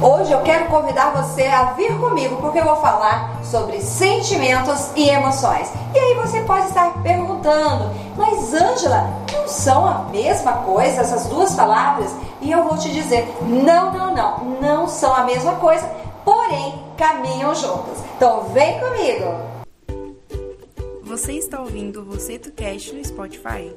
Hoje eu quero convidar você a vir comigo porque eu vou falar sobre sentimentos e emoções. E aí você pode estar perguntando, mas Ângela, não são a mesma coisa essas duas palavras? E eu vou te dizer, não, não, não, não são a mesma coisa, porém caminham juntas. Então vem comigo! Você está ouvindo o Roseto Cast no Spotify?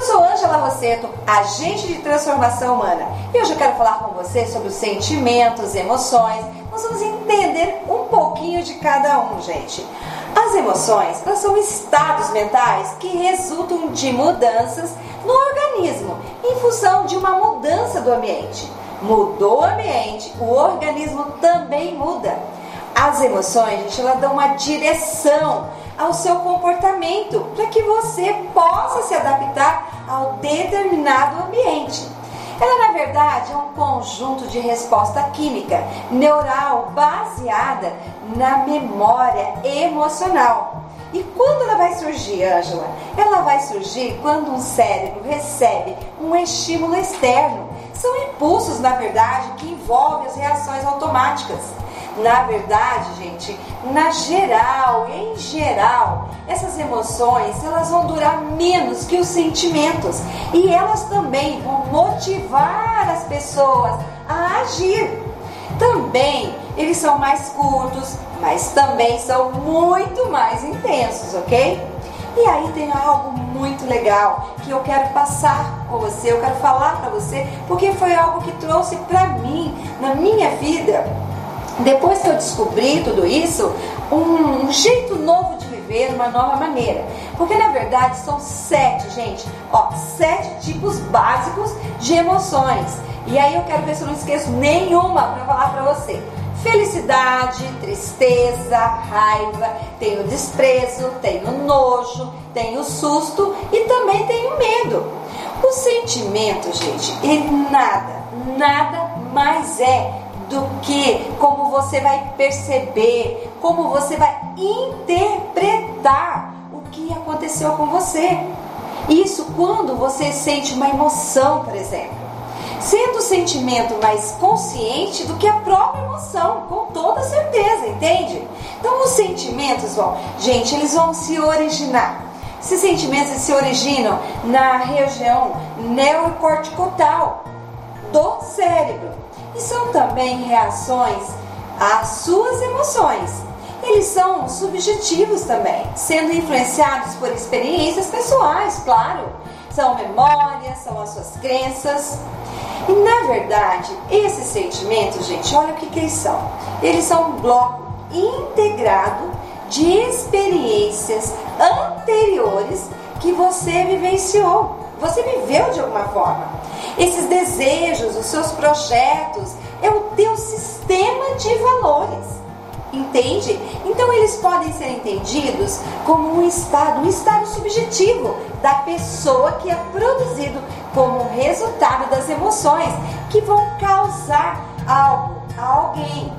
Eu sou Ângela Rosseto, agente de transformação humana, e hoje eu quero falar com você sobre os sentimentos, emoções. Nós vamos entender um pouquinho de cada um, gente. As emoções elas são estados mentais que resultam de mudanças no organismo em função de uma mudança do ambiente. Mudou o ambiente, o organismo também muda. As emoções, gente, elas dão uma direção ao seu comportamento para que você possa se adaptar ao determinado ambiente. Ela, na verdade, é um conjunto de resposta química neural baseada na memória emocional. E quando ela vai surgir, Ângela? Ela vai surgir quando um cérebro recebe um estímulo externo. São impulsos, na verdade, que envolvem as reações automáticas. Na verdade, gente, na geral, em geral, essas emoções elas vão durar menos que os sentimentos e elas também vão motivar as pessoas a agir. Também eles são mais curtos, mas também são muito mais intensos, ok? E aí tem algo muito legal que eu quero passar com você, eu quero falar para você, porque foi algo que trouxe para mim na minha vida depois que eu descobri tudo isso, um, um jeito novo de viver, uma nova maneira. Porque na verdade são sete, gente, ó, sete tipos básicos de emoções. E aí eu quero ver se eu não esqueço nenhuma para falar para você. Felicidade, tristeza, raiva, tem o desprezo, tem o nojo, tem o susto e também tem o medo. O sentimento, gente, ele nada, nada mais é do que como você vai perceber, como você vai interpretar o que aconteceu com você. Isso quando você sente uma emoção, por exemplo. Sendo o sentimento mais consciente do que a própria emoção, com toda certeza, entende? Então os sentimentos vão, gente, eles vão se originar. Esses sentimentos se originam na região neurocortical do cérebro e são também reações às suas emoções. Eles são subjetivos também, sendo influenciados por experiências pessoais, claro. São memórias, são as suas crenças. E na verdade, esses sentimentos, gente, olha o que, que eles são. Eles são um bloco integrado de experiências anteriores que você vivenciou. Você viveu de alguma forma. Esses desejos, os seus projetos, é o teu sistema de valores. Entende? Então eles podem ser entendidos como um estado, um estado subjetivo da pessoa que é produzido como resultado das emoções que vão causar algo a alguém.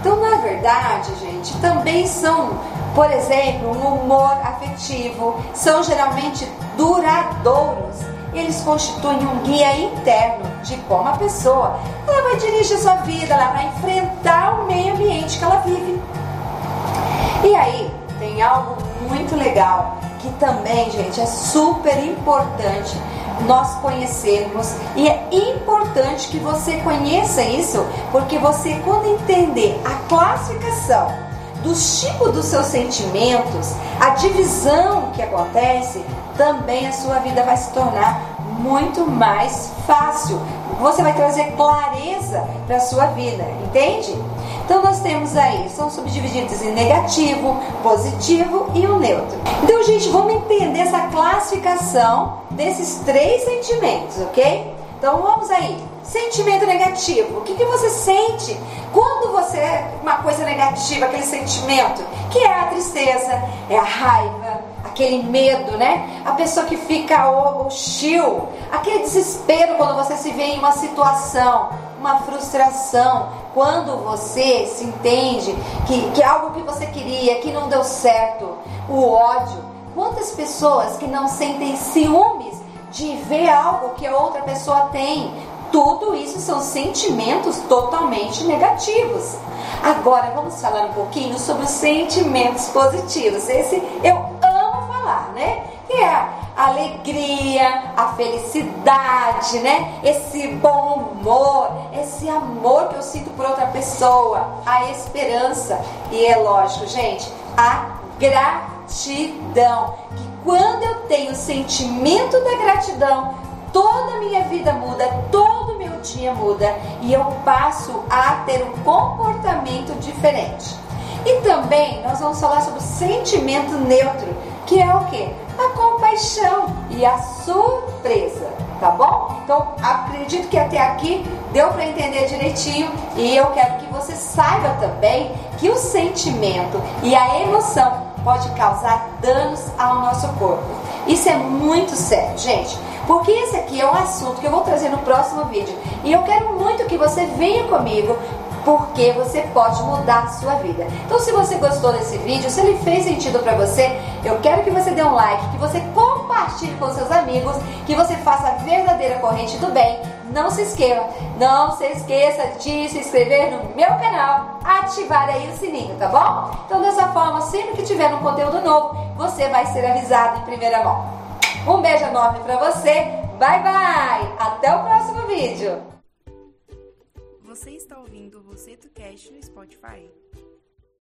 Então, na verdade, gente, também são, por exemplo, um humor afetivo, são geralmente duradouros. Eles constituem um guia interno de como a pessoa ela vai dirigir sua vida, ela vai enfrentar o meio ambiente que ela vive. E aí tem algo muito legal que também, gente, é super importante nós conhecermos. E é importante que você conheça isso, porque você quando entender a classificação dos tipos dos seus sentimentos, a divisão que acontece, também a sua vida vai se tornar muito mais fácil. Você vai trazer clareza para a sua vida, entende? Então nós temos aí, são subdivididos em negativo, positivo e o neutro. Então, gente, vamos entender essa classificação desses três sentimentos, ok? Então vamos aí. Sentimento negativo. O que, que você sente quando você é uma coisa negativa, aquele sentimento? Que é a tristeza, é a raiva, aquele medo, né? A pessoa que fica hostil, aquele desespero quando você se vê em uma situação, uma frustração, quando você se entende que, que algo que você queria, que não deu certo, o ódio. Quantas pessoas que não sentem ciúmes de ver algo que a outra pessoa tem, Tudo isso são sentimentos totalmente negativos. Agora vamos falar um pouquinho sobre os sentimentos positivos. Esse eu amo falar, né? Que é a alegria, a felicidade, né? Esse bom humor, esse amor que eu sinto por outra pessoa, a esperança e é lógico, gente, a gratidão. Que quando eu tenho o sentimento da gratidão, toda a minha vida muda, todo o meu dia muda e eu passo a ter um comportamento diferente. E também nós vamos falar sobre sentimento neutro, que é o que? A compaixão e a surpresa, tá bom? Então acredito que até aqui deu para entender direitinho e eu quero que você saiba também que o sentimento e a emoção pode causar danos ao nosso corpo. Isso é muito sério, gente. Porque esse aqui é um assunto que eu vou trazer no próximo vídeo. E eu quero muito que você venha comigo porque você pode mudar a sua vida. Então, se você gostou desse vídeo, se ele fez sentido para você, eu quero que você dê um like, que você compartilhe com seus amigos, que você faça a verdadeira corrente do bem. Não se esqueça, não se esqueça de se inscrever no meu canal, ativar aí o sininho, tá bom? Então, dessa forma, sempre que tiver um conteúdo novo, você vai ser avisado em primeira mão. Um beijo enorme para você. Bye bye. Até o próximo vídeo. Você está ouvindo o Você Cast no Spotify?